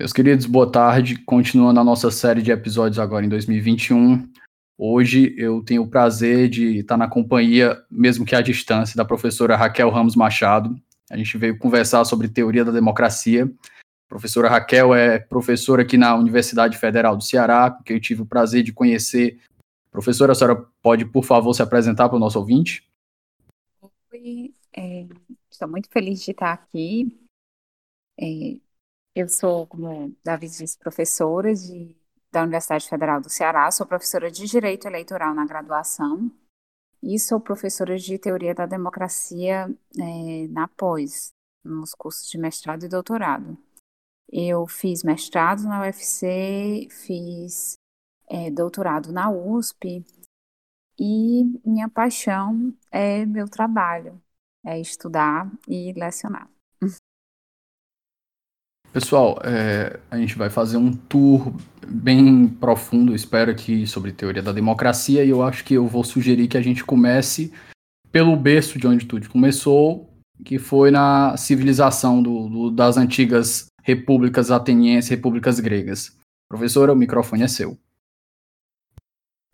Meus queridos, boa tarde. Continuando a nossa série de episódios agora em 2021. Hoje eu tenho o prazer de estar na companhia, mesmo que à distância, da professora Raquel Ramos Machado. A gente veio conversar sobre teoria da democracia. A professora Raquel é professora aqui na Universidade Federal do Ceará, que eu tive o prazer de conhecer. Professora, a senhora pode, por favor, se apresentar para o nosso ouvinte? Oi, é, estou muito feliz de estar aqui. É, eu sou, como Davi disse, professora de, da Universidade Federal do Ceará, sou professora de Direito Eleitoral na graduação e sou professora de Teoria da Democracia é, na pós, nos cursos de mestrado e doutorado. Eu fiz mestrado na UFC, fiz é, doutorado na USP e minha paixão é meu trabalho, é estudar e lecionar. Pessoal, é, a gente vai fazer um tour bem profundo, espero que sobre teoria da democracia, e eu acho que eu vou sugerir que a gente comece pelo berço de onde tudo começou, que foi na civilização do, do, das antigas repúblicas atenienses, repúblicas gregas. Professora, o microfone é seu.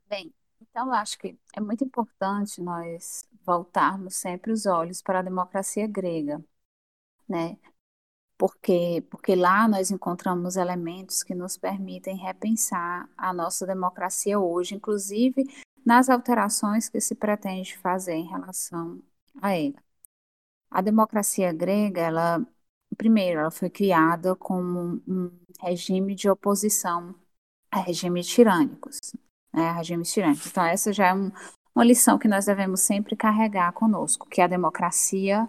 Bem, então eu acho que é muito importante nós voltarmos sempre os olhos para a democracia grega, né? Porque, porque lá nós encontramos elementos que nos permitem repensar a nossa democracia hoje, inclusive nas alterações que se pretende fazer em relação a ela. A democracia grega, ela, primeiro, ela foi criada como um regime de oposição a regimes tirânicos, né, regimes tirânicos. Então, essa já é um, uma lição que nós devemos sempre carregar conosco, que a democracia,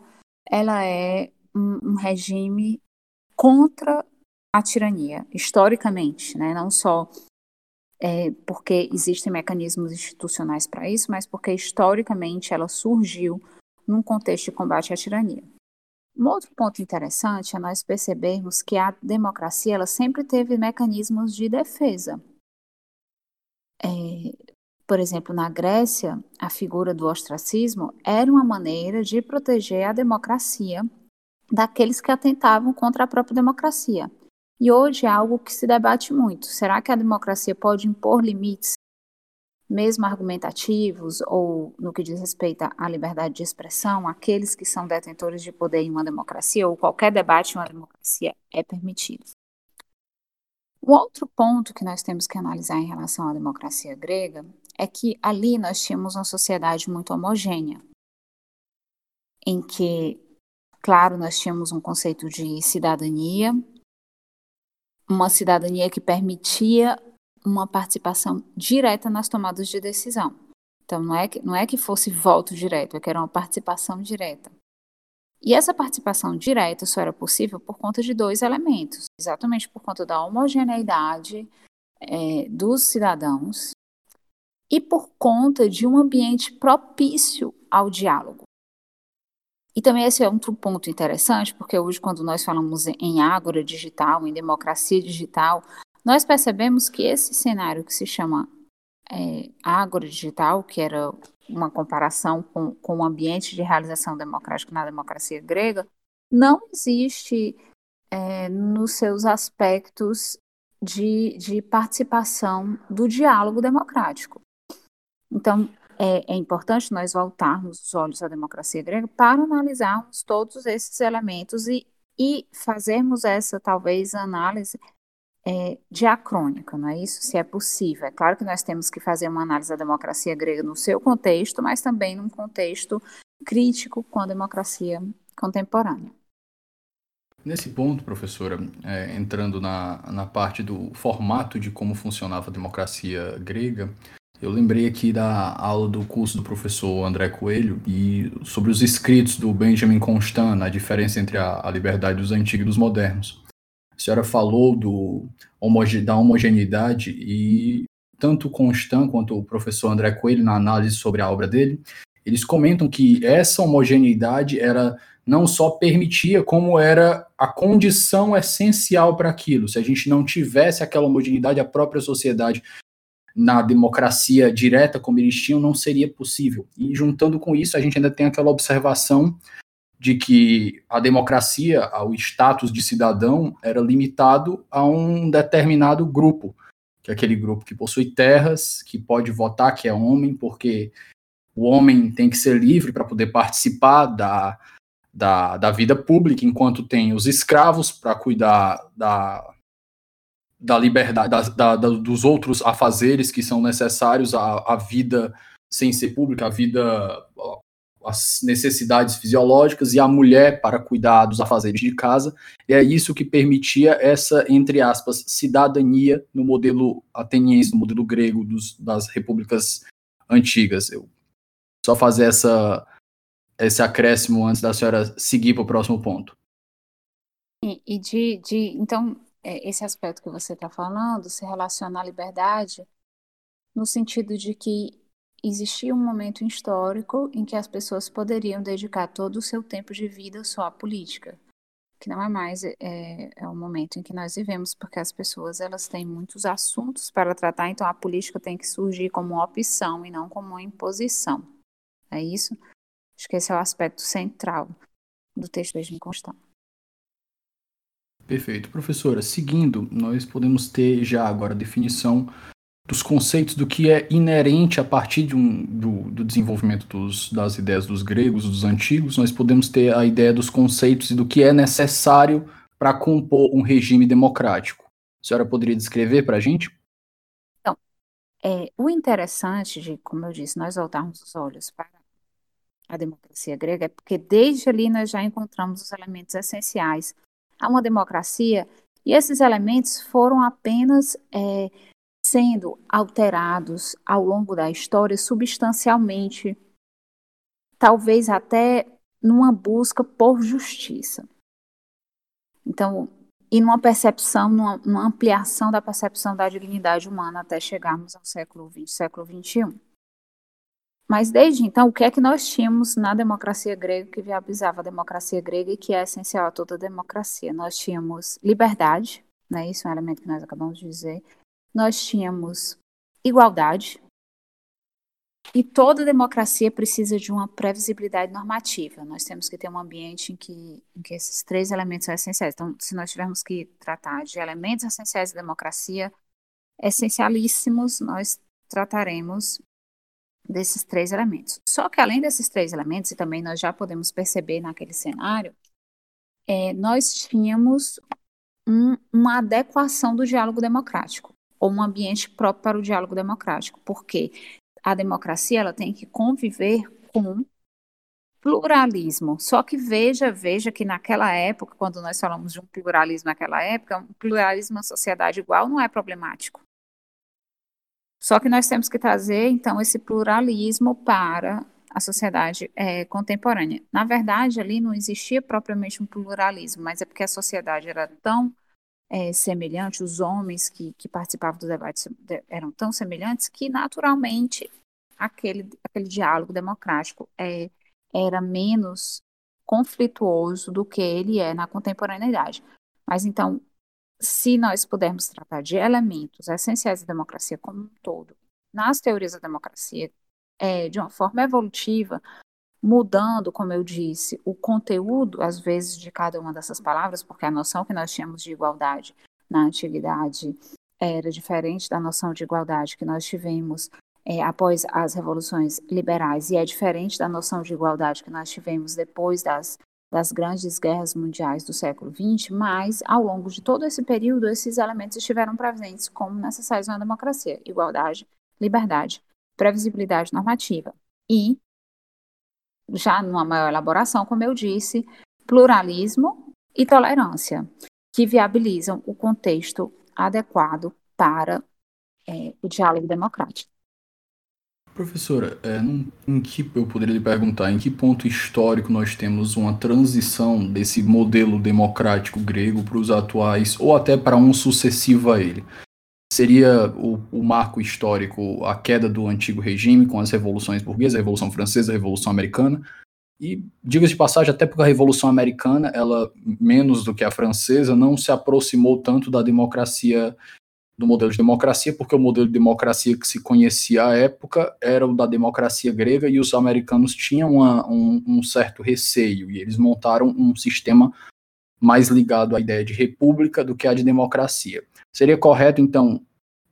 ela é um, um regime contra a tirania, historicamente, né? não só é, porque existem mecanismos institucionais para isso, mas porque historicamente ela surgiu num contexto de combate à tirania. Um outro ponto interessante é nós percebermos que a democracia ela sempre teve mecanismos de defesa. É, por exemplo, na Grécia, a figura do ostracismo era uma maneira de proteger a democracia daqueles que atentavam contra a própria democracia. E hoje é algo que se debate muito. Será que a democracia pode impor limites, mesmo argumentativos, ou no que diz respeito à liberdade de expressão, aqueles que são detentores de poder em uma democracia, ou qualquer debate em uma democracia é permitido? Um outro ponto que nós temos que analisar em relação à democracia grega é que ali nós tínhamos uma sociedade muito homogênea, em que Claro, nós tínhamos um conceito de cidadania, uma cidadania que permitia uma participação direta nas tomadas de decisão. Então, não é que, não é que fosse voto direto, é que era uma participação direta. E essa participação direta só era possível por conta de dois elementos, exatamente por conta da homogeneidade é, dos cidadãos e por conta de um ambiente propício ao diálogo. E também esse é outro ponto interessante, porque hoje, quando nós falamos em ágora digital, em democracia digital, nós percebemos que esse cenário que se chama é, ágora digital, que era uma comparação com, com o ambiente de realização democrática na democracia grega, não existe é, nos seus aspectos de, de participação do diálogo democrático. Então, é, é, importante nós voltarmos os olhos à democracia grega para analisarmos todos esses elementos e, e fazermos essa, talvez, análise é, diacrônica, não é isso? Se é possível. É claro que nós temos que fazer uma análise da democracia grega no seu contexto, mas também num contexto crítico com a democracia contemporânea. Nesse ponto, professora, é, entrando na, na parte do formato de como funcionava a democracia grega, Eu lembrei aqui da aula do curso do professor André Coelho e sobre os escritos do Benjamin Constant, a diferença entre a, a liberdade dos antigos e dos modernos. A senhora falou do, da homogeneidade e tanto Constant quanto o professor André Coelho, na análise sobre a obra dele, eles comentam que essa homogeneidade era não só permitia, como era a condição essencial para aquilo. Se a gente não tivesse aquela homogeneidade, a própria sociedade na democracia direta como eles tinham não seria possível. E juntando com isso, a gente ainda tem aquela observação de que a democracia, o status de cidadão, era limitado a um determinado grupo, que é aquele grupo que possui terras, que pode votar, que é homem, porque o homem tem que ser livre para poder participar da, da, da vida pública, enquanto tem os escravos para cuidar da, da liberdade, da, da, da, dos outros afazeres que são necessários à, à vida sem ser pública, a vida, as necessidades fisiológicas e a mulher para cuidar dos afazeres de casa. E é isso que permitia essa, entre aspas, cidadania no modelo ateniense, no modelo grego dos, das repúblicas antigas. Eu só fazer essa, esse acréscimo antes da senhora seguir para o próximo ponto. E, e de, de, então, é, esse aspecto que você está falando se relaciona à liberdade no sentido de que existia um momento histórico em que as pessoas poderiam dedicar todo o seu tempo de vida só à política, que não é mais é, é o momento em que nós vivemos, porque as pessoas elas têm muitos assuntos para tratar, então a política tem que surgir como opção e não como imposição. É isso? Acho que esse é o aspecto central do texto de Constant. Perfeito. Professora, seguindo, nós podemos ter já agora a definição dos conceitos do que é inerente a partir de um, do, do desenvolvimento dos, das ideias dos gregos, dos antigos, nós podemos ter a ideia dos conceitos e do que é necessário para compor um regime democrático. A senhora poderia descrever para a gente? Então, é, o interessante de, como eu disse, nós voltarmos os olhos para a democracia grega é porque desde ali nós já encontramos os elementos essenciais a uma democracia, e esses elementos foram apenas é, sendo alterados ao longo da história substancialmente, talvez até numa busca por justiça. Então, e numa percepção, numa, numa ampliação da percepção da dignidade humana até chegarmos ao século XX, século XXI. Mas desde então, o que é que nós tínhamos na democracia grega que viabilizava a democracia grega e que é essencial a toda democracia? Nós tínhamos liberdade, né? Isso é um elemento que nós acabamos de dizer. Nós tínhamos igualdade. E toda democracia precisa de uma previsibilidade normativa. Nós temos que ter um ambiente em que, em que esses três elementos são essenciais. Então, se nós tivermos que tratar de elementos essenciais da democracia, essencialíssimos, nós trataremos desses três elementos. Só que além desses três elementos, e também nós já podemos perceber naquele cenário, é, nós tínhamos um, uma adequação do diálogo democrático, ou um ambiente próprio para o diálogo democrático, porque a democracia ela tem que conviver com pluralismo. Só que veja, veja que naquela época, quando nós falamos de um pluralismo naquela época, um pluralismo na sociedade igual não é problemático. Só que nós temos que trazer, então, esse pluralismo para a sociedade é, contemporânea. Na verdade, ali não existia propriamente um pluralismo, mas é porque a sociedade era tão é, semelhante, os homens que, que participavam do debate eram tão semelhantes que, naturalmente, aquele, aquele diálogo democrático é, era menos conflituoso do que ele é na contemporaneidade. Mas então, se nós pudermos tratar de elementos essenciais da democracia como um todo, nas teorias da democracia, é, de uma forma evolutiva, mudando, como eu disse, o conteúdo, às vezes, de cada uma dessas palavras, porque a noção que nós tínhamos de igualdade na antiguidade era diferente da noção de igualdade que nós tivemos é, após as revoluções liberais, e é diferente da noção de igualdade que nós tivemos depois das das grandes guerras mundiais do século XX, mas ao longo de todo esse período, esses elementos estiveram presentes como necessários na democracia: igualdade, liberdade, previsibilidade normativa e, já numa maior elaboração, como eu disse, pluralismo e tolerância, que viabilizam o contexto adequado para é, o diálogo democrático. Professora, é, num, em que eu poderia lhe perguntar, em que ponto histórico nós temos uma transição desse modelo democrático grego para os atuais, ou até para um sucessivo a ele? Seria o, o, marco histórico a queda do antigo regime com as revoluções burguesas, a Revolução Francesa, a Revolução Americana, e diga-se de passagem, até porque a Revolução Americana, ela, menos do que a francesa, não se aproximou tanto da democracia do modelo de democracia, porque o modelo de democracia que se conhecia à época era o da democracia grega e os americanos tinham uma, um, um, certo receio e eles montaram um sistema mais ligado à ideia de república do que à de democracia. Seria correto, então,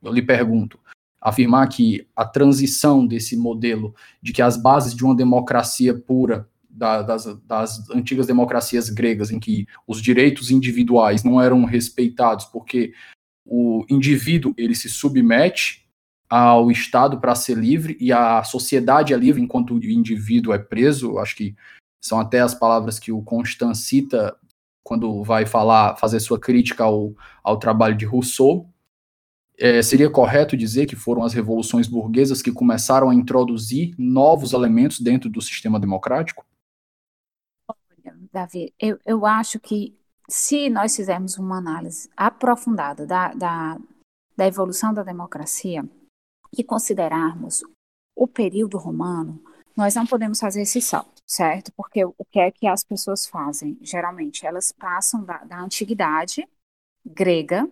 eu lhe pergunto, afirmar que a transição desse modelo de que as bases de uma democracia pura da, das, das, antigas democracias gregas, em que os direitos individuais não eram respeitados, porque o indivíduo ele se submete ao Estado para ser livre e a sociedade é livre enquanto o indivíduo é preso. Acho que são até as palavras que o Constant cita quando vai falar, fazer sua crítica ao, ao trabalho de Rousseau. É, seria correto dizer que foram as revoluções burguesas que começaram a introduzir novos elementos dentro do sistema democrático? Davi, eu, eu acho que se nós fizermos uma análise aprofundada da, da, da evolução da democracia e considerarmos o período romano, nós não podemos fazer esse salto, certo? Porque o que é que as pessoas fazem? Geralmente, elas passam da, da antiguidade grega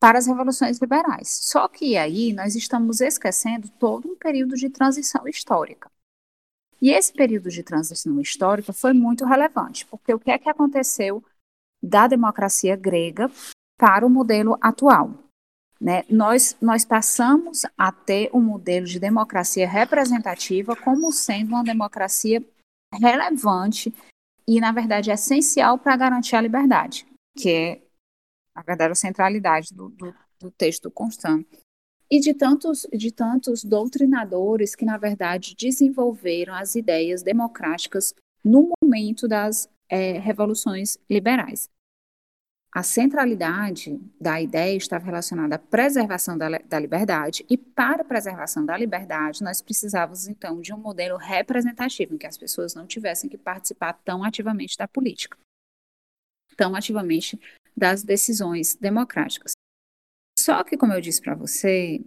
para as revoluções liberais. Só que aí nós estamos esquecendo todo um período de transição histórica. E esse período de transição histórica foi muito relevante, porque o que é que aconteceu da democracia grega para o modelo atual. Né? Nós, nós passamos a ter um modelo de democracia representativa como sendo uma democracia relevante e, na verdade, essencial para garantir a liberdade, que é, na verdade, a centralidade do, do, do texto Constant. E de tantos, de tantos doutrinadores que, na verdade, desenvolveram as ideias democráticas no momento das é, revoluções liberais. A centralidade da ideia estava relacionada à preservação da, da, liberdade, e para a preservação da liberdade, nós precisávamos então de um modelo representativo, em que as pessoas não tivessem que participar tão ativamente da política, tão ativamente das decisões democráticas. Só que, como eu disse para você,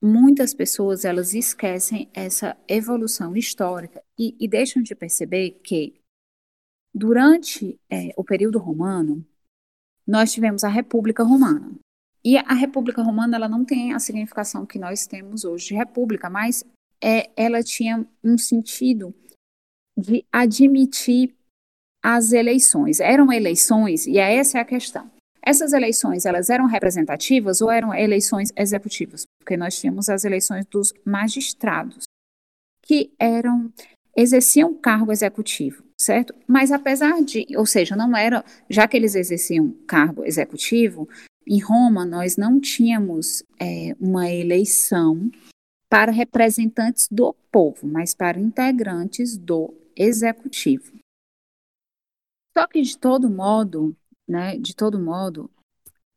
muitas pessoas elas esquecem essa evolução histórica e, e deixam de perceber que Durante é, o período romano, nós tivemos a República Romana. E a República Romana ela não tem a significação que nós temos hoje de república, mas é, ela tinha um sentido de admitir as eleições. Eram eleições, e essa é a questão. Essas eleições, elas eram representativas ou eram eleições executivas? Porque nós tínhamos as eleições dos magistrados, que eram exerciam cargo executivo certo? Mas apesar de, ou seja, não era, já que eles exerciam cargo executivo, em Roma nós não tínhamos é, uma eleição para representantes do povo, mas para integrantes do executivo. Só que de todo modo, né, de todo modo,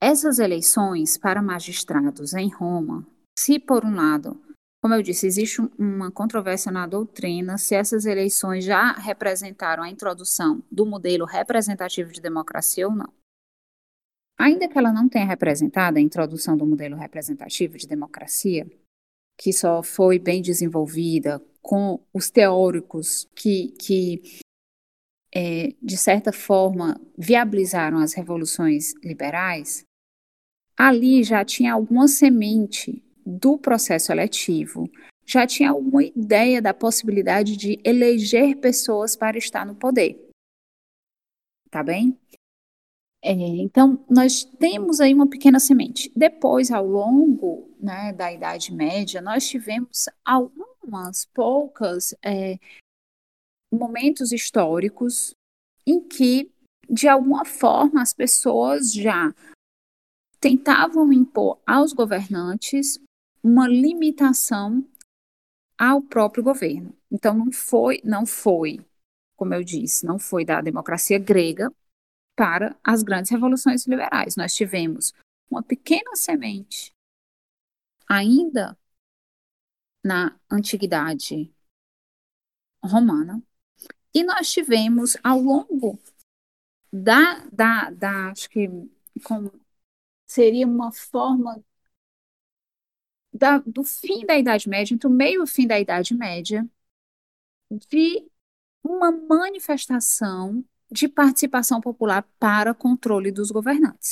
essas eleições para magistrados em Roma, se por um lado como eu disse, existe uma controvérsia na doutrina se essas eleições já representaram a introdução do modelo representativo de democracia ou não. Ainda que ela não tenha representado a introdução do modelo representativo de democracia, que só foi bem desenvolvida com os teóricos que, que é, de certa forma, viabilizaram as revoluções liberais, ali já tinha alguma semente do processo eletivo já tinha alguma ideia da possibilidade de eleger pessoas para estar no poder. Tá bem? É, então, nós temos aí uma pequena semente. Depois, ao longo né, da Idade Média, nós tivemos algumas poucas é, momentos históricos em que, de alguma forma, as pessoas já tentavam impor aos governantes uma limitação ao próprio governo. Então não foi, não foi, como eu disse, não foi da democracia grega para as grandes revoluções liberais. Nós tivemos uma pequena semente ainda na antiguidade romana, e nós tivemos ao longo da, da, da acho que como seria uma forma da, do fim da Idade Média, entre o meio e o fim da Idade Média, de uma manifestação de participação popular para controle dos governantes.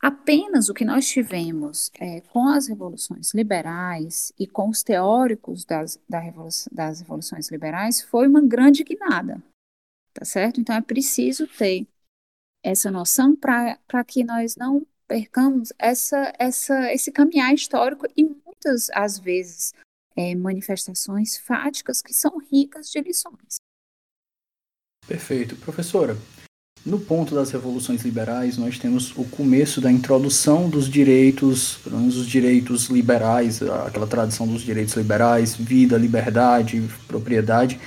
Apenas o que nós tivemos é, com as revoluções liberais e com os teóricos das, da revolução, das revoluções liberais foi uma grande guinada, tá certo? Então é preciso ter essa noção para que nós não percamos essa, essa, esse caminhar histórico e muitas, às vezes, é, manifestações fáticas que são ricas de lições. Perfeito. Professora, no ponto das revoluções liberais, nós temos o começo da introdução dos direitos, pelo menos os direitos liberais, aquela tradição dos direitos liberais, vida, liberdade, propriedade,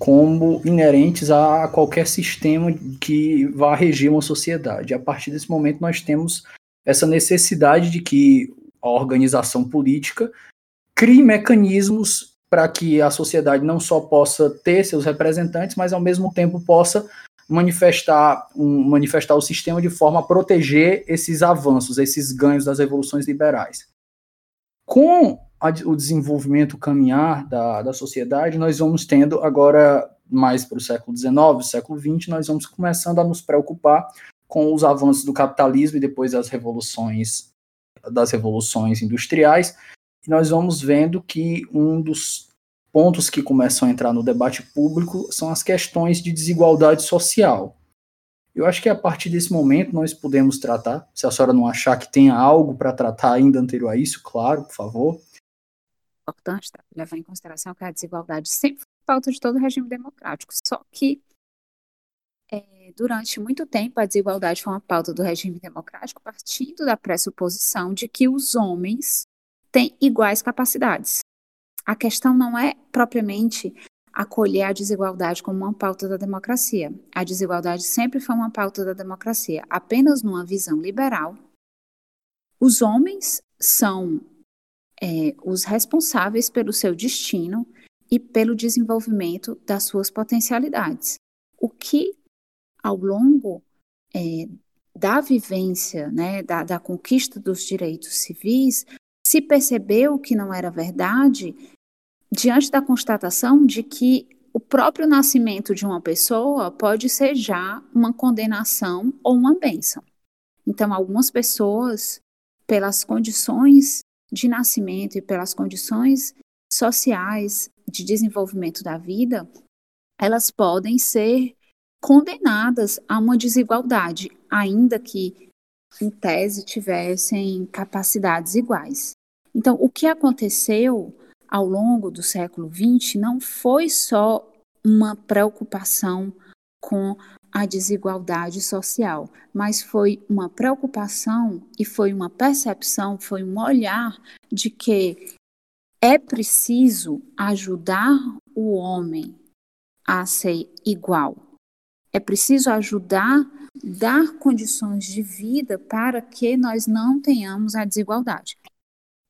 como inerentes a qualquer sistema que vá regir uma sociedade. A partir desse momento, nós temos essa necessidade de que a organização política crie mecanismos para que a sociedade não só possa ter seus representantes, mas ao mesmo tempo possa manifestar, um, manifestar o sistema de forma a proteger esses avanços, esses ganhos das revoluções liberais. Com o desenvolvimento, o caminhar da, da sociedade, nós vamos tendo agora, mais para o século XIX, século XX, nós vamos começando a nos preocupar com os avanços do capitalismo e depois das revoluções, das revoluções industriais, e nós vamos vendo que um dos pontos que começam a entrar no debate público são as questões de desigualdade social. Eu acho que a partir desse momento nós podemos tratar, se a senhora não achar que tenha algo para tratar ainda anterior a isso, claro, por favor, importante tá? levar em consideração que a desigualdade sempre foi falta de todo regime democrático. Só que é, durante muito tempo a desigualdade foi uma pauta do regime democrático, partindo da pressuposição de que os homens têm iguais capacidades. A questão não é propriamente acolher a desigualdade como uma pauta da democracia. A desigualdade sempre foi uma pauta da democracia, apenas numa visão liberal. Os homens são é, os responsáveis pelo seu destino e pelo desenvolvimento das suas potencialidades. O que, ao longo é, da vivência, né, da, da conquista dos direitos civis, se percebeu que não era verdade diante da constatação de que o próprio nascimento de uma pessoa pode ser já uma condenação ou uma bênção. Então, algumas pessoas, pelas condições de nascimento e pelas condições sociais de desenvolvimento da vida, elas podem ser condenadas a uma desigualdade, ainda que, em tese, tivessem capacidades iguais. Então, o que aconteceu ao longo do século XX não foi só uma preocupação com a desigualdade social, mas foi uma preocupação e foi uma percepção, foi um olhar de que é preciso ajudar o homem a ser igual. É preciso ajudar, dar condições de vida para que nós não tenhamos a desigualdade.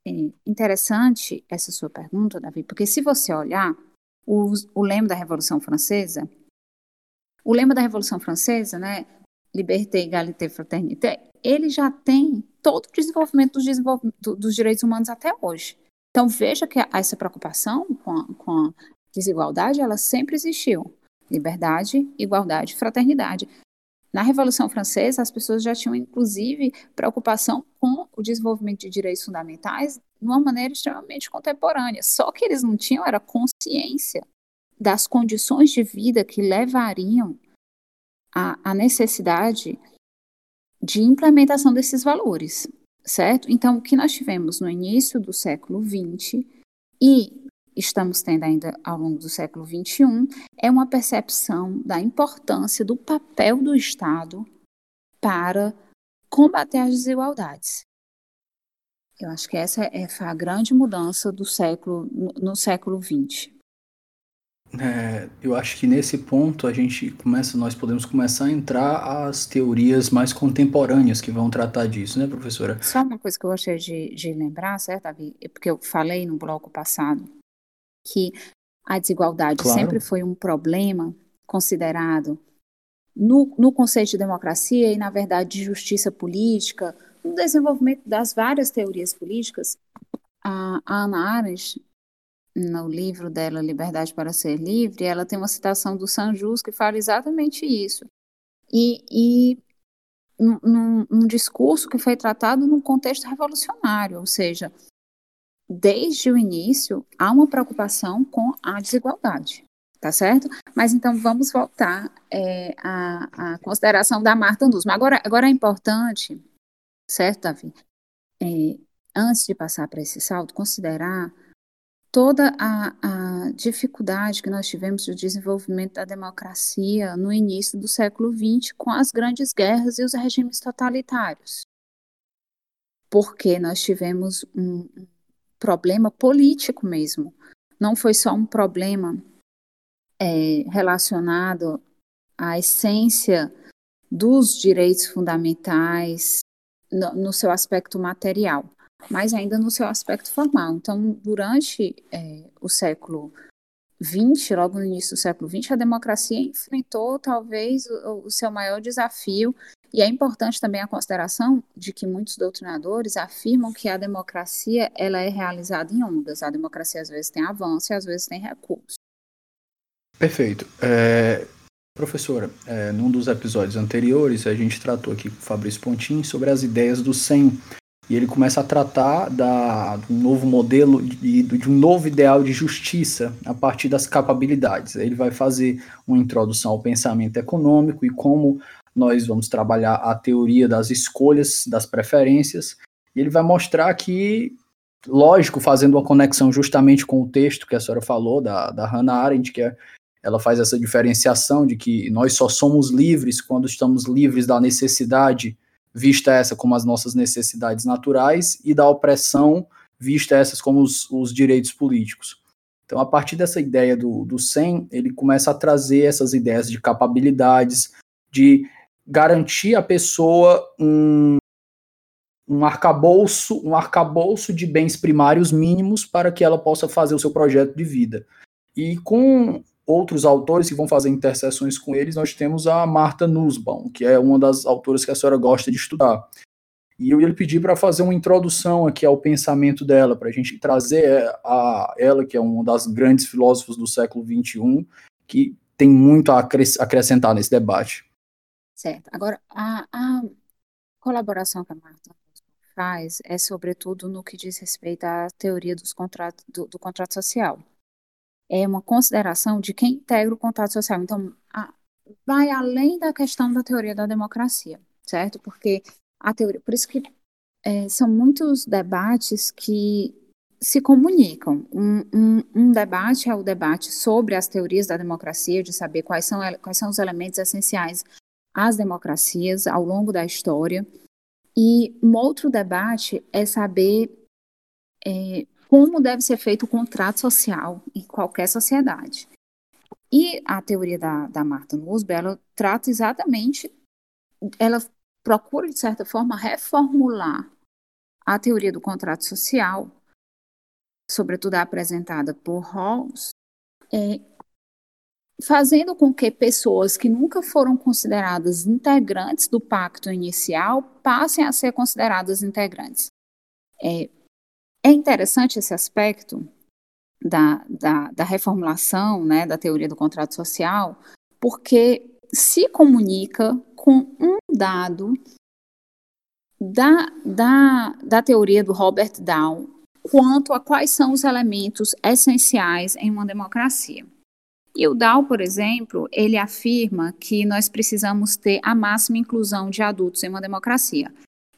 É interessante essa sua pergunta, Davi, porque se você olhar o, o lema da Revolução Francesa, o lema da Revolução Francesa, né, Liberté, Égalité, Fraternité, ele já tem todo o desenvolvimento dos, desenvolvimento dos direitos humanos até hoje. Então veja que essa preocupação com a, com a desigualdade, ela sempre existiu. Liberdade, igualdade, fraternidade. Na Revolução Francesa, as pessoas já tinham, inclusive, preocupação com o desenvolvimento de direitos fundamentais de uma maneira extremamente contemporânea. Só que eles não tinham era consciência das condições de vida que levariam à, à necessidade de implementação desses valores, certo? Então, o que nós tivemos no início do século XX e estamos tendo ainda ao longo do século XXI é uma percepção da importância do papel do Estado para combater as desigualdades. Eu acho que essa é a grande mudança do século no, no século XX. É, eu acho que nesse ponto a gente começa, nós podemos começar a entrar as teorias mais contemporâneas que vão tratar disso, né, professora? Só uma coisa que eu gostaria de, de lembrar, certo, Davi? É porque eu falei no bloco passado que a desigualdade claro. sempre foi um problema considerado no, no conceito de democracia e, na verdade, de justiça política, no desenvolvimento das várias teorias políticas, a, a Ana Arendt, no livro dela, Liberdade para Ser Livre, ela tem uma citação do Sanjus que fala exatamente isso. E, e num, num discurso que foi tratado num contexto revolucionário, ou seja, desde o início há uma preocupação com a desigualdade, tá certo? Mas então vamos voltar é, à, à, consideração da Marta Nussbaum. Agora, agora é importante, certo, Davi? É, antes de passar para esse salto, considerar toda a, a, dificuldade que nós tivemos de desenvolvimento da democracia no início do século XX com as grandes guerras e os regimes totalitários. Porque nós tivemos um problema político mesmo. Não foi só um problema é, relacionado à essência dos direitos fundamentais no, no seu aspecto material, mas ainda no seu aspecto formal. Então, durante é, o século XX, logo no início do século XX, a democracia enfrentou talvez o, o, seu maior desafio, e é importante também a consideração de que muitos doutrinadores afirmam que a democracia ela é realizada em ondas. A democracia às vezes tem avanço e às vezes tem recurso. Perfeito. É, professora, é, num dos episódios anteriores, a gente tratou aqui com o Fabrício Pontin sobre as ideias do SEM, e ele começa a tratar da, de um novo modelo, de, de um novo ideal de justiça a partir das capacidades. Ele vai fazer uma introdução ao pensamento econômico e como nós vamos trabalhar a teoria das escolhas, das preferências, e ele vai mostrar que, lógico, fazendo uma conexão justamente com o texto que a senhora falou, da, da Hannah Arendt, que é, ela faz essa diferenciação de que nós só somos livres quando estamos livres da necessidade vista essa como as nossas necessidades naturais, e da opressão, vista essas como os, os direitos políticos. Então, a partir dessa ideia do, do SEM, ele começa a trazer essas ideias de capabilidades, de garantir à pessoa um, um arcabouço, um arcabouço de bens primários mínimos para que ela possa fazer o seu projeto de vida. E com outros autores que vão fazer interseções com eles, nós temos a Marta Nussbaum, que é uma das autoras que a senhora gosta de estudar. E eu ia lhe pedir para fazer uma introdução aqui ao pensamento dela, para a gente trazer a ela, que é uma das grandes filósofos do século XXI, que tem muito a acrescentar nesse debate. Certo. Agora, a, a colaboração que a Marta faz é sobretudo no que diz respeito à teoria dos contratos, do, do contrato social é uma consideração de quem integra o contrato social. Então, a, vai além da questão da teoria da democracia, certo? Porque a teoria, por isso que é, são muitos debates que se comunicam. Um, um, um, debate é o debate sobre as teorias da democracia, de saber quais são, quais são os elementos essenciais às democracias ao longo da história. E um outro debate é saber é, como deve ser feito o contrato social em qualquer sociedade. E a teoria da, da Marta Nussbaum, ela trata exatamente, ela procura, de certa forma, reformular a teoria do contrato social, sobretudo a apresentada por Rawls, é, fazendo com que pessoas que nunca foram consideradas integrantes do pacto inicial passem a ser consideradas integrantes. É, é interessante esse aspecto da, da, da reformulação né, da teoria do contrato social, porque se comunica com um dado da, da, da teoria do Robert Dow quanto a quais são os elementos essenciais em uma democracia. E o Dow, por exemplo, ele afirma que nós precisamos ter a máxima inclusão de adultos em uma democracia.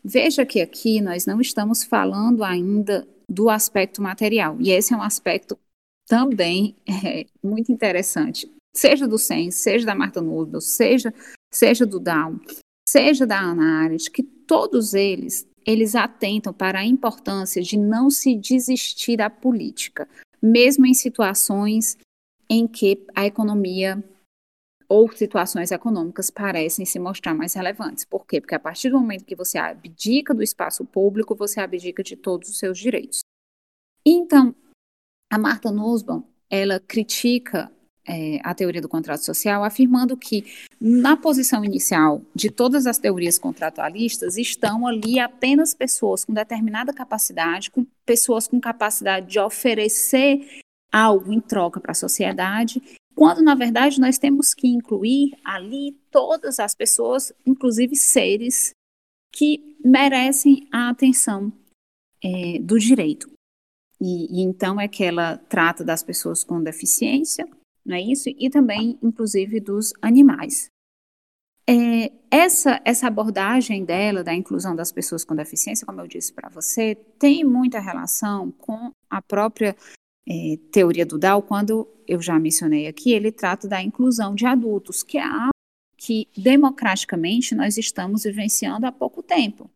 Veja que aqui nós não estamos falando ainda do aspecto material, e esse é um aspecto também é, muito interessante, seja do SENS, seja da Marta Nussbaum, seja, seja do Down, seja da Ana Arendt, que todos eles, eles atentam para a importância de não se desistir da política, mesmo em situações em que a economia ou situações econômicas parecem se mostrar mais relevantes. Por quê? Porque a partir do momento que você abdica do espaço público, você abdica de todos os seus direitos. Então, a Marta Nussbaum, ela critica é, a teoria do contrato social, afirmando que na posição inicial de todas as teorias contratualistas estão ali apenas pessoas com determinada capacidade, com pessoas com capacidade de oferecer algo em troca para a sociedade quando na verdade nós temos que incluir ali todas as pessoas, inclusive seres que merecem a atenção é, do direito. E, e, então é que ela trata das pessoas com deficiência, não é isso? E também, inclusive, dos animais. É, essa, essa abordagem dela, da inclusão das pessoas com deficiência, como eu disse para você, tem muita relação com a própria é, teoria do Dow, quando eu já mencionei aqui, ele trata da inclusão de adultos, que é algo que democraticamente nós estamos vivenciando há pouco tempo.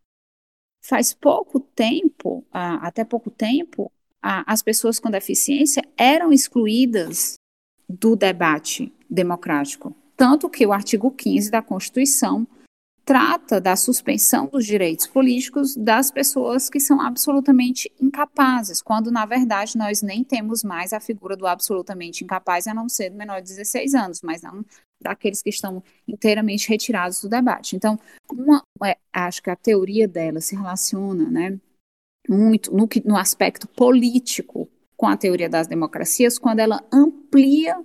Faz pouco tempo, até pouco tempo, as pessoas com deficiência eram excluídas do debate democrático. Tanto que o artigo 15 da Constituição trata da suspensão dos direitos políticos das pessoas que são absolutamente incapazes, quando na verdade nós nem temos mais a figura do absolutamente incapaz, a não ser do menor de 16 anos, mas não daqueles que estão inteiramente retirados do debate. Então, uma, é, acho que a teoria dela se relaciona, né, muito no, no aspecto político com a teoria das democracias, quando ela amplia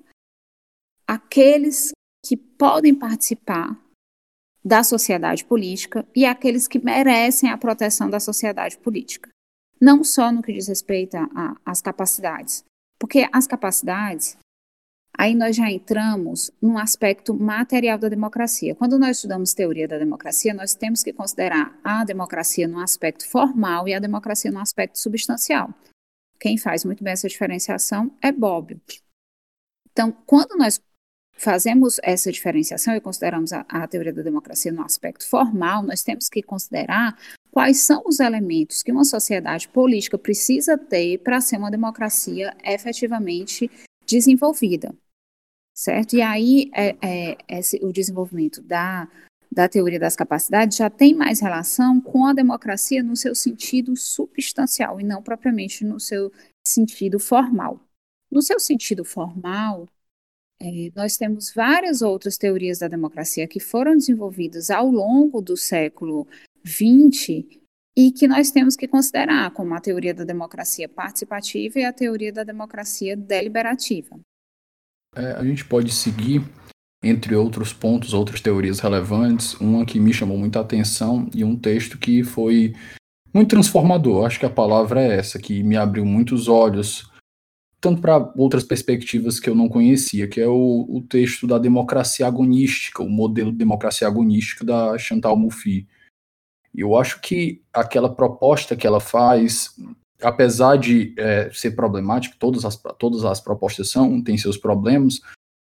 aqueles que podem participar da sociedade política e aqueles que merecem a proteção da sociedade política. Não só no que diz respeito às capacidades, porque as capacidades, aí nós já entramos num aspecto material da democracia. Quando nós estudamos teoria da democracia, nós temos que considerar a democracia no aspecto formal e a democracia no aspecto substancial. Quem faz muito bem essa diferenciação é Bobbio. Então, quando nós fazemos essa diferenciação e consideramos a, a, teoria da democracia no aspecto formal, nós temos que considerar quais são os elementos que uma sociedade política precisa ter para ser uma democracia efetivamente desenvolvida, certo? E aí é, é, esse, o desenvolvimento da, da teoria das capacidades já tem mais relação com a democracia no seu sentido substancial e não propriamente no seu sentido formal. No seu sentido formal, nós temos várias outras teorias da democracia que foram desenvolvidas ao longo do século XX e que nós temos que considerar, como a teoria da democracia participativa e a teoria da democracia deliberativa. É, a gente pode seguir, entre outros pontos, outras teorias relevantes, uma que me chamou muita atenção e um texto que foi muito transformador. Acho que a palavra é essa, que me abriu muitos olhos tanto para outras perspectivas que eu não conhecia, que é o, o, texto da democracia agonística, o modelo de democracia agonística da Chantal Mouffe. Eu acho que aquela proposta que ela faz, apesar de é, ser problemática, todas as, todas as propostas são, têm seus problemas,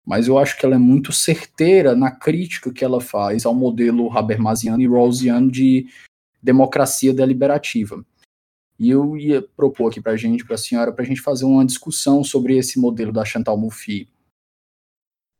mas eu acho que ela é muito certeira na crítica que ela faz ao modelo Habermasiano e Rawlsiano de democracia deliberativa. E eu ia propor aqui para a gente, para a senhora, para a gente fazer uma discussão sobre esse modelo da Chantal Mouffe.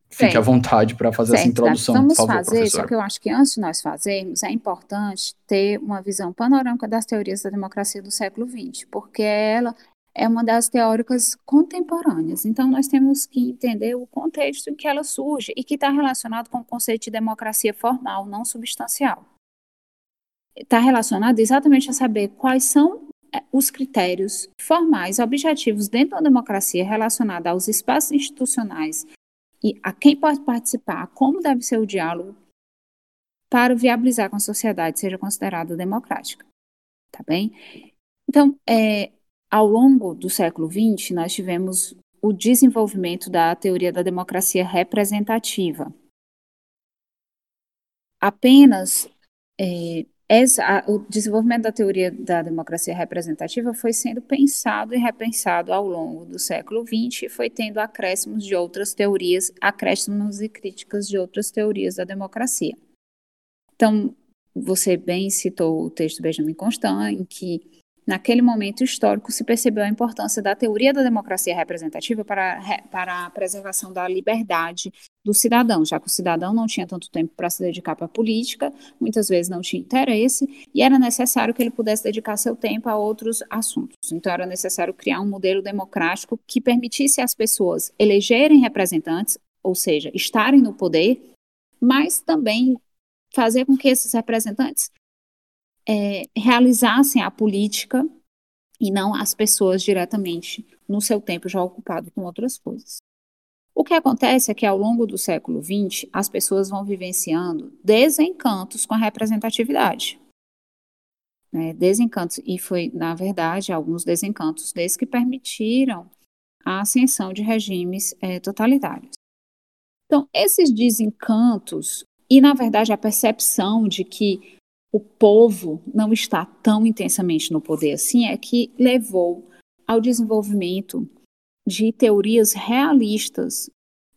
Fique certo. à vontade para fazer certo, essa introdução. Vamos favor, fazer, professora. só que eu acho que antes de nós fazermos, é importante ter uma visão panorâmica das teorias da democracia do século XX, porque ela é uma das teóricas contemporâneas. Então, nós temos que entender o contexto em que ela surge e que está relacionado com o conceito de democracia formal, não substancial. Está relacionado exatamente a saber quais são os critérios formais, objetivos dentro da democracia relacionada aos espaços institucionais e a quem pode participar, como deve ser o diálogo para viabilizar que a sociedade seja considerada democrática. Tá bem? Então, é, ao longo do século XX, nós tivemos o desenvolvimento da teoria da democracia representativa. Apenas é, essa, a, o desenvolvimento da teoria da democracia representativa foi sendo pensado e repensado ao longo do século XX e foi tendo acréscimos de outras teorias, acréscimos e críticas de outras teorias da democracia. Então, você bem citou o texto Benjamin Constant, em que naquele momento histórico, se percebeu a importância da teoria da democracia representativa para, para a preservação da liberdade do cidadão, já que o cidadão não tinha tanto tempo para se dedicar para a política, muitas vezes não tinha interesse, e era necessário que ele pudesse dedicar seu tempo a outros assuntos. Então, era necessário criar um modelo democrático que permitisse às pessoas elegerem representantes, ou seja, estarem no poder, mas também fazer com que esses representantes é, realizassem a política e não as pessoas diretamente no seu tempo já ocupado com outras coisas. O que acontece é que ao longo do século XX, as pessoas vão vivenciando desencantos com a representatividade. Né, desencantos, e foi, na verdade, alguns desencantos desses que permitiram a ascensão de regimes é, totalitários. Então, esses desencantos, e na verdade a percepção de que o povo não está tão intensamente no poder assim, é que levou ao desenvolvimento de teorias realistas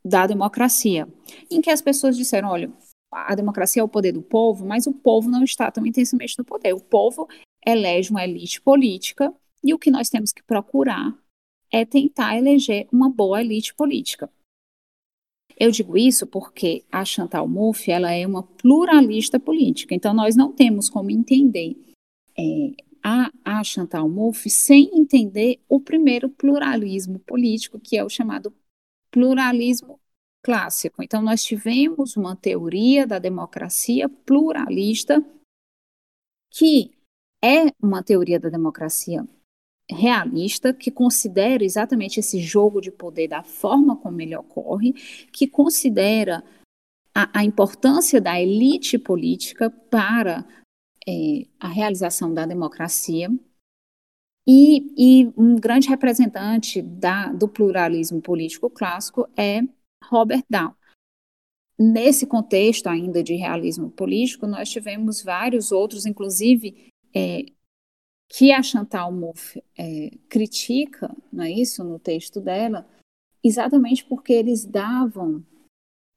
da democracia, em que as pessoas disseram, olha, a democracia é o poder do povo, mas o povo não está tão intensamente no poder. O povo elege uma elite política e o que nós temos que procurar é tentar eleger uma boa elite política. Eu digo isso porque a Chantal Mouffe ela é uma pluralista política, então nós não temos como entender é, a, a Chantal Mouffe sem entender o primeiro pluralismo político, que é o chamado pluralismo clássico. Então, nós tivemos uma teoria da democracia pluralista, que é uma teoria da democracia realista, que considera exatamente esse jogo de poder da forma como ele ocorre, que considera a, a importância da elite política para é, a realização da democracia. E, e um grande representante da, do pluralismo político clássico é Robert Down. Nesse contexto ainda de realismo político, nós tivemos vários outros, inclusive é, que a Chantal Mouffe é, critica, não é isso, no texto dela, exatamente porque eles davam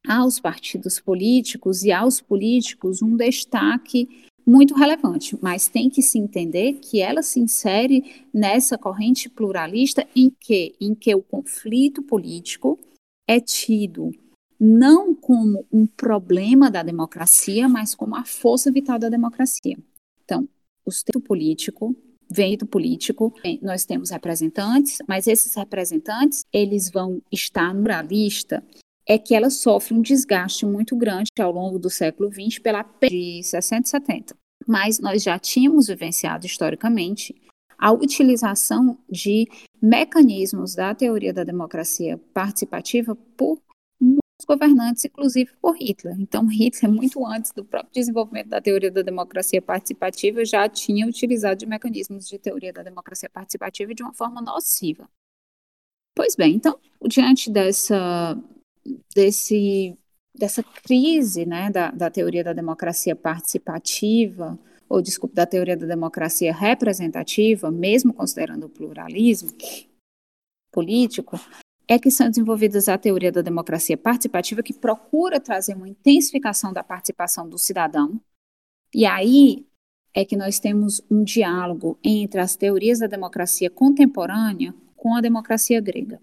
aos partidos políticos e aos políticos um destaque muito relevante, mas tem que se entender que ela se insere nessa corrente pluralista em que, em que o conflito político é tido não como um problema da democracia, mas como a força vital da democracia. Então, o sistema político vem do político, nós temos representantes, mas esses representantes, eles vão estar na lista é que ela sofre um desgaste muito grande ao longo do século XX pela de 60 e 70. Mas nós já tínhamos vivenciado historicamente a utilização de mecanismos da teoria da democracia participativa por governantes, inclusive por Hitler. Então, Hitler, muito antes do próprio desenvolvimento da teoria da democracia participativa, já tinha utilizado de mecanismos de teoria da democracia participativa de uma forma nociva. Pois bem, então, diante dessa, desse, dessa crise né, da, da teoria da democracia participativa, ou desculpe, da teoria da democracia representativa, mesmo considerando o pluralismo político, é que são desenvolvidas a teoria da democracia participativa, que procura trazer uma intensificação da participação do cidadão. E aí é que nós temos um diálogo entre as teorias da democracia contemporânea com a democracia grega.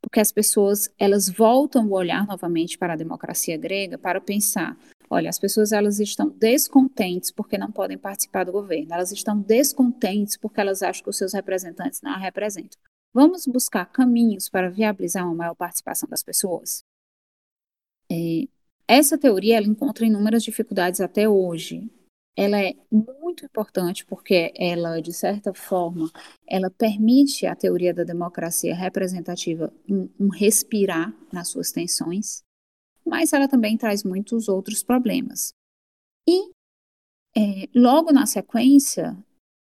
Porque as pessoas, elas voltam o olhar novamente para a democracia grega para pensar, olha, as pessoas elas estão descontentes porque não podem participar do governo. Elas estão descontentes porque elas acham que os seus representantes não a representam. Vamos buscar caminhos para viabilizar uma maior participação das pessoas? É, essa teoria ela encontra inúmeras dificuldades até hoje. Ela é muito importante porque ela, de certa forma, ela permite à teoria da democracia representativa um, um respirar nas suas tensões, mas ela também traz muitos outros problemas. E é, logo na sequência,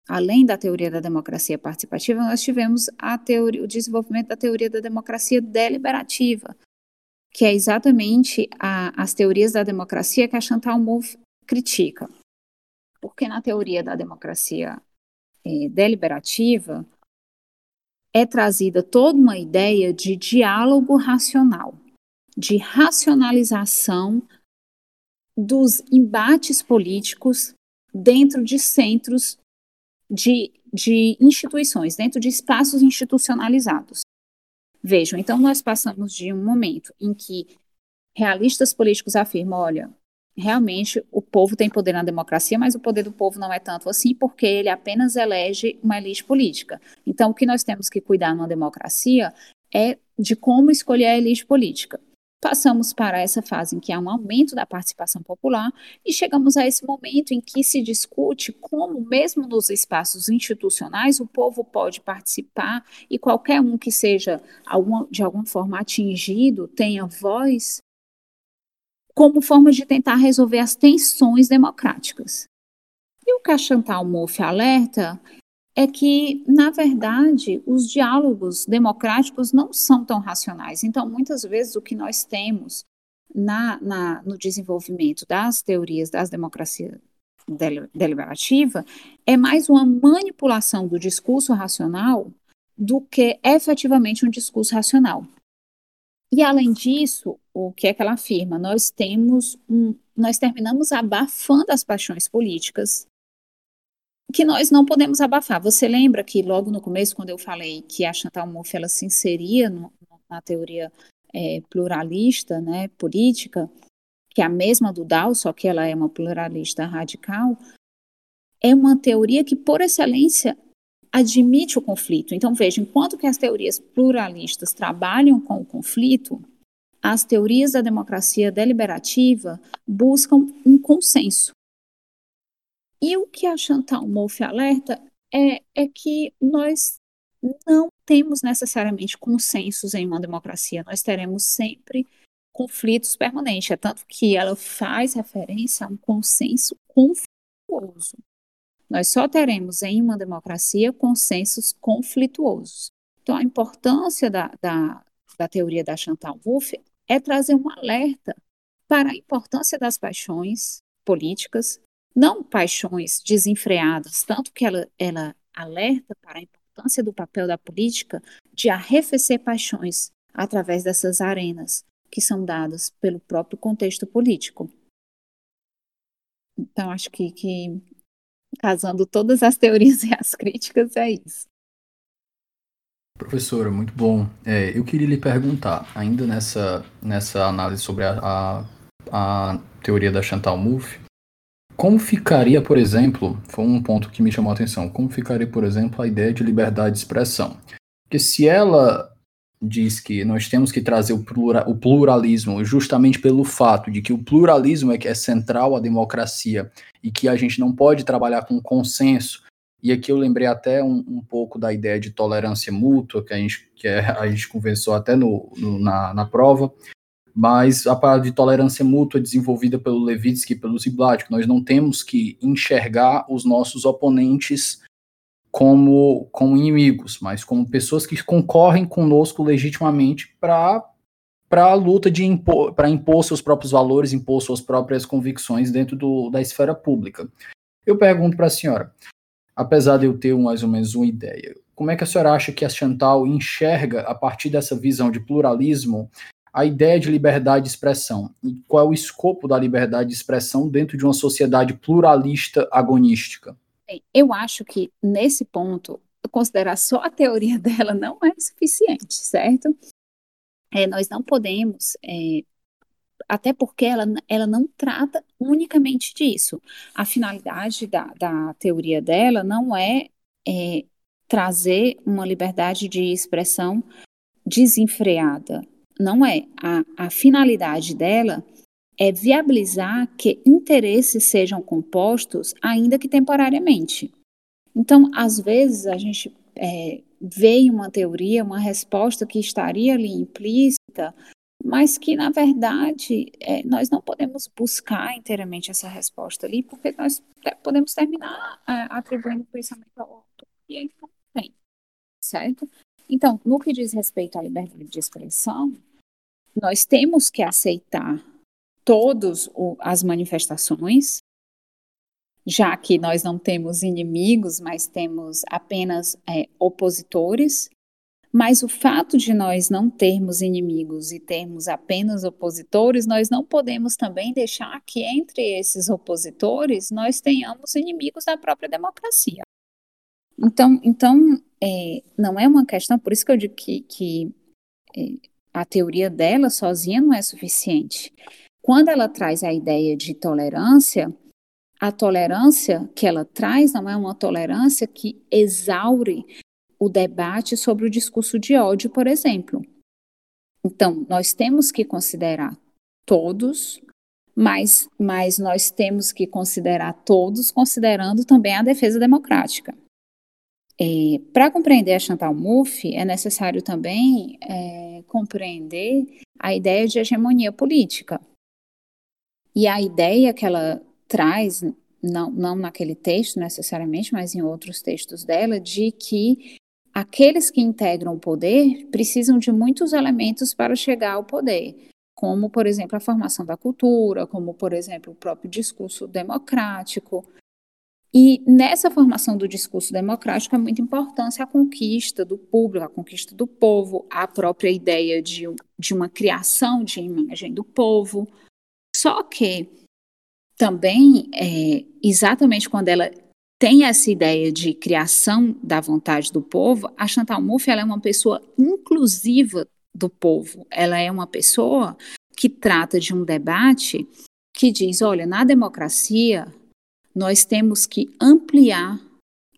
além da teoria da democracia participativa, nós tivemos teoria, o desenvolvimento da teoria da democracia deliberativa, que é exatamente a, as teorias da democracia que a Chantal Mouffe critica. Porque na teoria da democracia é, deliberativa é trazida toda uma ideia de diálogo racional, de racionalização dos embates políticos dentro de centros de, de instituições, dentro de espaços institucionalizados. Vejam, então nós passamos de um momento em que realistas políticos afirmam, olha, realmente o povo tem poder na democracia, mas o poder do povo não é tanto assim, porque ele apenas elege uma elite política. Então, o que nós temos que cuidar numa democracia é de como escolher a elite política. Passamos para essa fase em que há um aumento da participação popular e chegamos a esse momento em que se discute como, mesmo nos espaços institucionais, o povo pode participar e qualquer um que seja alguma, de alguma forma atingido tenha voz como forma de tentar resolver as tensões democráticas. E o que a Chantal Mouffe alerta é que, na verdade, os diálogos democráticos não são tão racionais. Então, muitas vezes, o que nós temos na, na, no desenvolvimento das teorias das democracias deliberativa é mais uma manipulação do discurso racional do que efetivamente um discurso racional. E além disso, o que é que ela afirma? Nós temos um, nós terminamos abafando as paixões políticas que nós não podemos abafar. Você lembra que logo no começo, quando eu falei que a Chantal Mouffe ela se inseria no, na teoria é, pluralista, né, política, que é a mesma do Dow, só que ela é uma pluralista radical, é uma teoria que, por excelência, admite o conflito. Então, veja, enquanto que as teorias pluralistas trabalham com o conflito, as teorias da democracia deliberativa buscam um consenso. E o que a Chantal Mouffe alerta é, é que nós não temos necessariamente consensos em uma democracia, nós teremos sempre conflitos permanentes. É tanto que ela faz referência a um consenso conflituoso. Nós só teremos em uma democracia consensos conflituosos. Então, a importância da, da, da teoria da Chantal Mouffe é trazer um alerta para a importância das paixões políticas, não paixões desenfreadas, tanto que ela, ela alerta para a importância do papel da política de arrefecer paixões através dessas arenas que são dadas pelo próprio contexto político. Então, acho que, que casando todas as teorias e as críticas, é isso. Professora, muito bom. É, eu queria lhe perguntar, ainda nessa, nessa análise sobre a, a, a teoria da Chantal Mouffe, como ficaria, por exemplo, foi um ponto que me chamou a atenção, como ficaria, por exemplo, a ideia de liberdade de expressão? Porque se ela diz que nós temos que trazer o, plura, o pluralismo justamente pelo fato de que o pluralismo é que é central à democracia e que a gente não pode trabalhar com consenso, e aqui eu lembrei até um, um pouco da ideia de tolerância mútua, que a gente, que a gente conversou até no, no na, na prova, mas a parada de tolerância mútua desenvolvida pelo Levitsky e pelo Ziblatt, nós não temos que enxergar os nossos oponentes como, como inimigos, mas como pessoas que concorrem conosco legitimamente para para a luta de impor, para impor seus próprios valores, impor suas próprias convicções dentro do, da esfera pública. Eu pergunto para a senhora, apesar de eu ter mais ou menos uma ideia, como é que a senhora acha que a Chantal enxerga, a partir dessa visão de pluralismo, a ideia de liberdade de expressão e qual é o escopo da liberdade de expressão dentro de uma sociedade pluralista agonística? Eu acho que nesse ponto considerar só a teoria dela não é suficiente, certo? É, nós não podemos, é, até porque ela, ela não trata unicamente disso. A finalidade da, da teoria dela não é, é trazer uma liberdade de expressão desenfreada, não é. A, a finalidade dela é viabilizar que interesses sejam compostos, ainda que temporariamente. Então, às vezes, a gente é, vê em uma teoria uma resposta que estaria ali implícita, mas que, na verdade, é, nós não podemos buscar inteiramente essa resposta ali, porque nós podemos terminar é, atribuindo pensamento ao outro, e aí não tem, certo? Então, no que diz respeito à liberdade de expressão, nós temos que aceitar todas as manifestações, já que nós não temos inimigos, mas temos apenas é, opositores. Mas o fato de nós não termos inimigos e termos apenas opositores, nós não podemos também deixar que entre esses opositores nós tenhamos inimigos da própria democracia. Então, então é, não é uma questão, por isso que eu digo que, que é, a teoria dela sozinha não é suficiente. Quando ela traz a ideia de tolerância, a tolerância que ela traz não é uma tolerância que exaure o debate sobre o discurso de ódio, por exemplo. Então, nós temos que considerar todos, mas, mas nós temos que considerar todos, considerando também a defesa democrática. É, Para compreender a Chantal Mouffe, é necessário também é, compreender a ideia de hegemonia política. E a ideia que ela traz, não, não naquele texto necessariamente, mas em outros textos dela, de que aqueles que integram o poder precisam de muitos elementos para chegar ao poder, como, por exemplo, a formação da cultura, como, por exemplo, o próprio discurso democrático, e nessa formação do discurso democrático é muito importante a conquista do público, a conquista do povo, a própria ideia de, de uma criação de imagem do povo. Só que também, é, exatamente quando ela tem essa ideia de criação da vontade do povo, a Chantal Mouffe ela é uma pessoa inclusiva do povo. Ela é uma pessoa que trata de um debate que diz, olha, na democracia nós temos que ampliar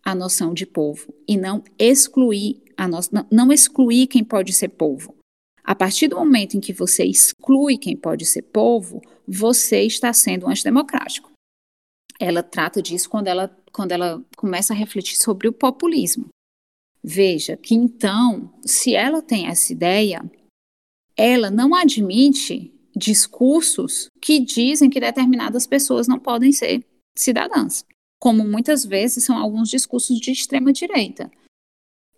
a noção de povo e não excluir a no... não excluir quem pode ser povo. A partir do momento em que você exclui quem pode ser povo, você está sendo antidemocrático. Ela trata disso quando ela, quando ela começa a refletir sobre o populismo. Veja que então, se ela tem essa ideia, ela não admite discursos que dizem que determinadas pessoas não podem ser cidadãs, como muitas vezes são alguns discursos de extrema direita.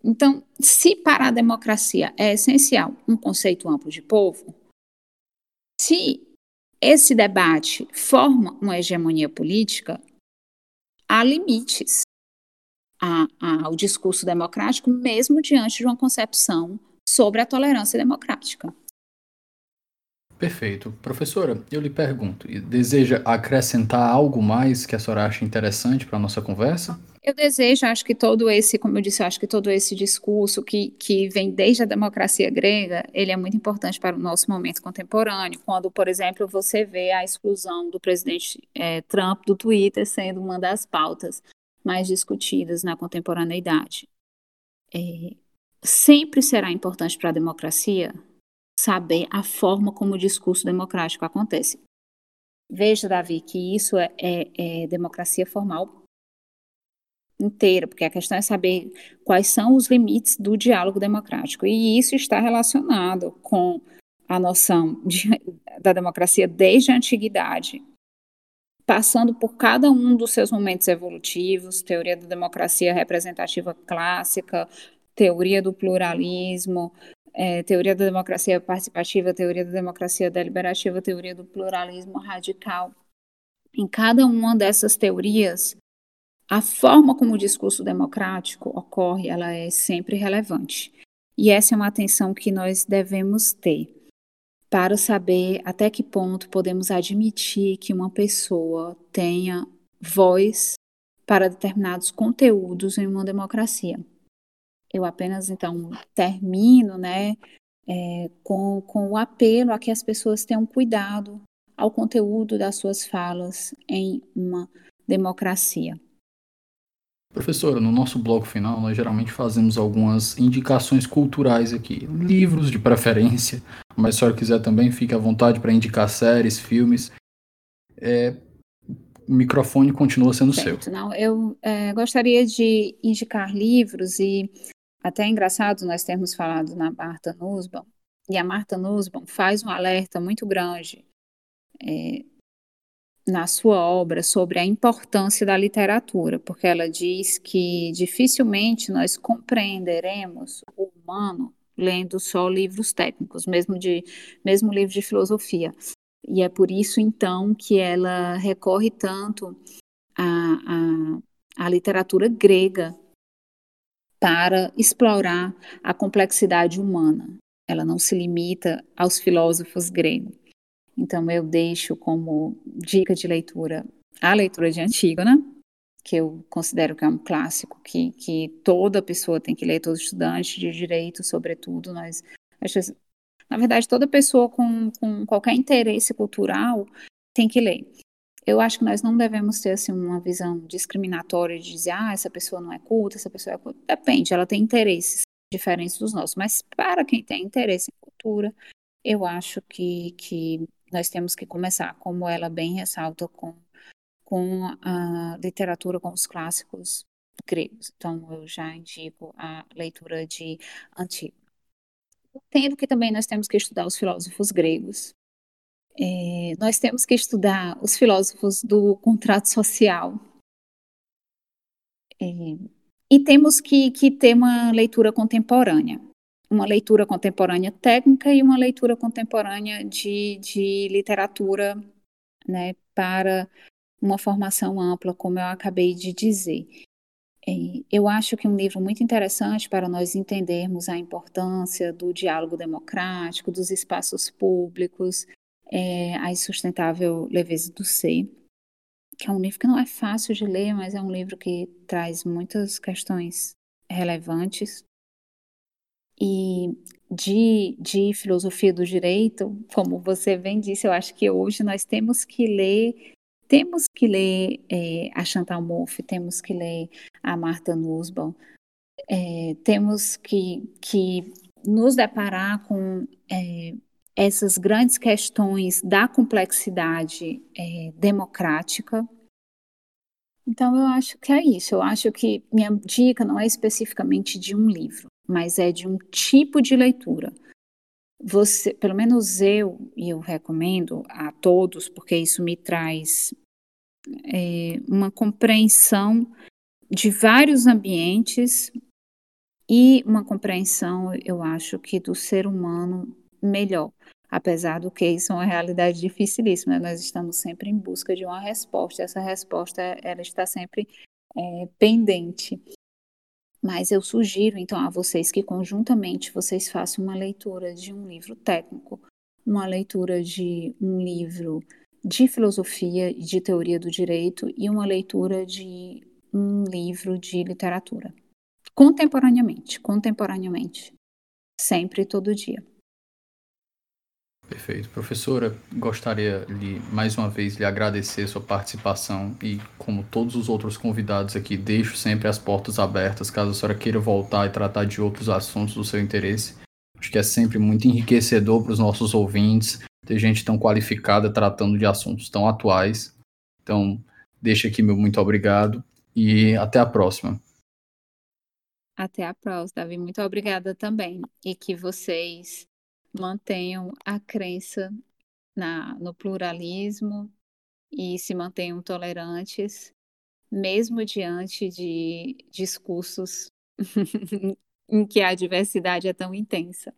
Então, se para a democracia é essencial um conceito amplo de povo, se esse debate forma uma hegemonia política, há limites ao discurso democrático, mesmo diante de uma concepção sobre a tolerância democrática. Perfeito. Professora, eu lhe pergunto, deseja acrescentar algo mais que a senhora acha interessante para a nossa conversa? Eu desejo, acho que todo esse, como eu disse, acho que todo esse discurso que, que vem desde a democracia grega, ele é muito importante para o nosso momento contemporâneo, quando, por exemplo, você vê a exclusão do presidente é, Trump do Twitter sendo uma das pautas mais discutidas na contemporaneidade. É, sempre será importante para a democracia saber a forma como o discurso democrático acontece. Veja, Davi, que isso é, é, é democracia formal inteira, porque a questão é saber quais são os limites do diálogo democrático. E isso está relacionado com a noção de, da democracia desde a antiguidade, passando por cada um dos seus momentos evolutivos, teoria da democracia representativa clássica, teoria do pluralismo, é, teoria da democracia participativa, teoria da democracia deliberativa, teoria do pluralismo radical. Em cada uma dessas teorias, a forma como o discurso democrático ocorre, ela é sempre relevante. E essa é uma atenção que nós devemos ter para saber até que ponto podemos admitir que uma pessoa tenha voz para determinados conteúdos em uma democracia eu apenas então termino, né, é, com, com o apelo a que as pessoas tenham cuidado ao conteúdo das suas falas em uma democracia. Professora, no nosso bloco final, nós geralmente fazemos algumas indicações culturais aqui, livros de preferência, mas se a senhora quiser também, fique à vontade para indicar séries, filmes. É, o microfone continua sendo certo, seu. Não, eu é, gostaria de indicar livros e até é engraçado nós termos falado na Marta Nussbaum, e a Marta Nussbaum faz um alerta muito grande é, na sua obra sobre a importância da literatura, porque ela diz que dificilmente nós compreenderemos o humano lendo só livros técnicos, mesmo de mesmo livros de filosofia. E é por isso então que ela recorre tanto à, à, à literatura grega para explorar a complexidade humana. Ela não se limita aos filósofos gregos. Então, eu deixo como dica de leitura a leitura de Antígona, que eu considero que é um clássico, que, que toda pessoa tem que ler, todo estudante de direito, sobretudo, nós, na verdade, toda pessoa com, com qualquer interesse cultural tem que ler. Eu acho que nós não devemos ter assim, uma visão discriminatória de dizer, ah, essa pessoa não é culta, essa pessoa é culta. Depende, ela tem interesses diferentes dos nossos, mas para quem tem interesse em cultura, eu acho que, que nós temos que começar, como ela bem ressalta, com com a literatura com os clássicos gregos. Então, eu já indico a leitura de Antígona. Entendo que também nós temos que estudar os filósofos gregos. É, nós temos que estudar os filósofos do contrato social. É, e temos que, que ter uma leitura contemporânea. Uma leitura contemporânea técnica e uma leitura contemporânea de, de literatura né, para uma formação ampla, como eu acabei de dizer. É, eu acho que um livro muito interessante para nós entendermos a importância do diálogo democrático, dos espaços públicos, é A Insustentável Leveza do Ser, que é um livro que não é fácil de ler, mas é um livro que traz muitas questões relevantes. E de, de filosofia do direito, como você bem disse, eu acho que hoje nós temos que ler temos que ler é, a Chantal Mouffe, temos que ler a Martha Nussbaum, é, temos que, que nos deparar com é, essas grandes questões da complexidade é, democrática. Então, eu acho que é isso. Eu acho que minha dica não é especificamente de um livro, mas é de um tipo de leitura você, pelo menos eu, e eu recomendo a todos, porque isso me traz é, uma compreensão de vários ambientes e uma compreensão, eu acho que do ser humano melhor. Apesar do que isso é uma realidade dificilíssima, né? nós estamos sempre em busca de uma resposta. Essa resposta, ela está sempre é, pendente. Mas eu sugiro então a vocês que conjuntamente vocês façam uma leitura de um livro técnico, uma leitura de um livro de filosofia e de teoria do direito e uma leitura de um livro de literatura. Contemporaneamente, contemporaneamente, sempre todo dia. Perfeito. Professora, gostaria de mais uma vez lhe agradecer sua participação e, como todos os outros convidados aqui, deixo sempre as portas abertas caso a senhora queira voltar e tratar de outros assuntos do seu interesse. Acho que é sempre muito enriquecedor para os nossos ouvintes ter gente tão qualificada tratando de assuntos tão atuais. Então, deixo aqui meu muito obrigado e até a próxima. Até a próxima, Davi. Muito obrigada também. E que vocês mantenham a crença na, no pluralismo e se mantenham tolerantes, mesmo diante de discursos em que a diversidade é tão intensa.